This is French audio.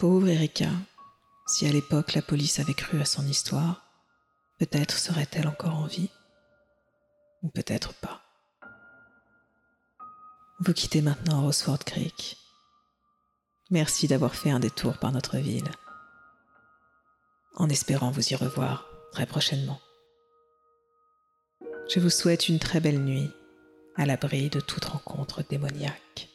Pauvre Erika, si à l'époque la police avait cru à son histoire, peut-être serait-elle encore en vie, ou peut-être pas. Vous quittez maintenant Rosford Creek. Merci d'avoir fait un détour par notre ville, en espérant vous y revoir très prochainement. Je vous souhaite une très belle nuit, à l'abri de toute rencontre démoniaque.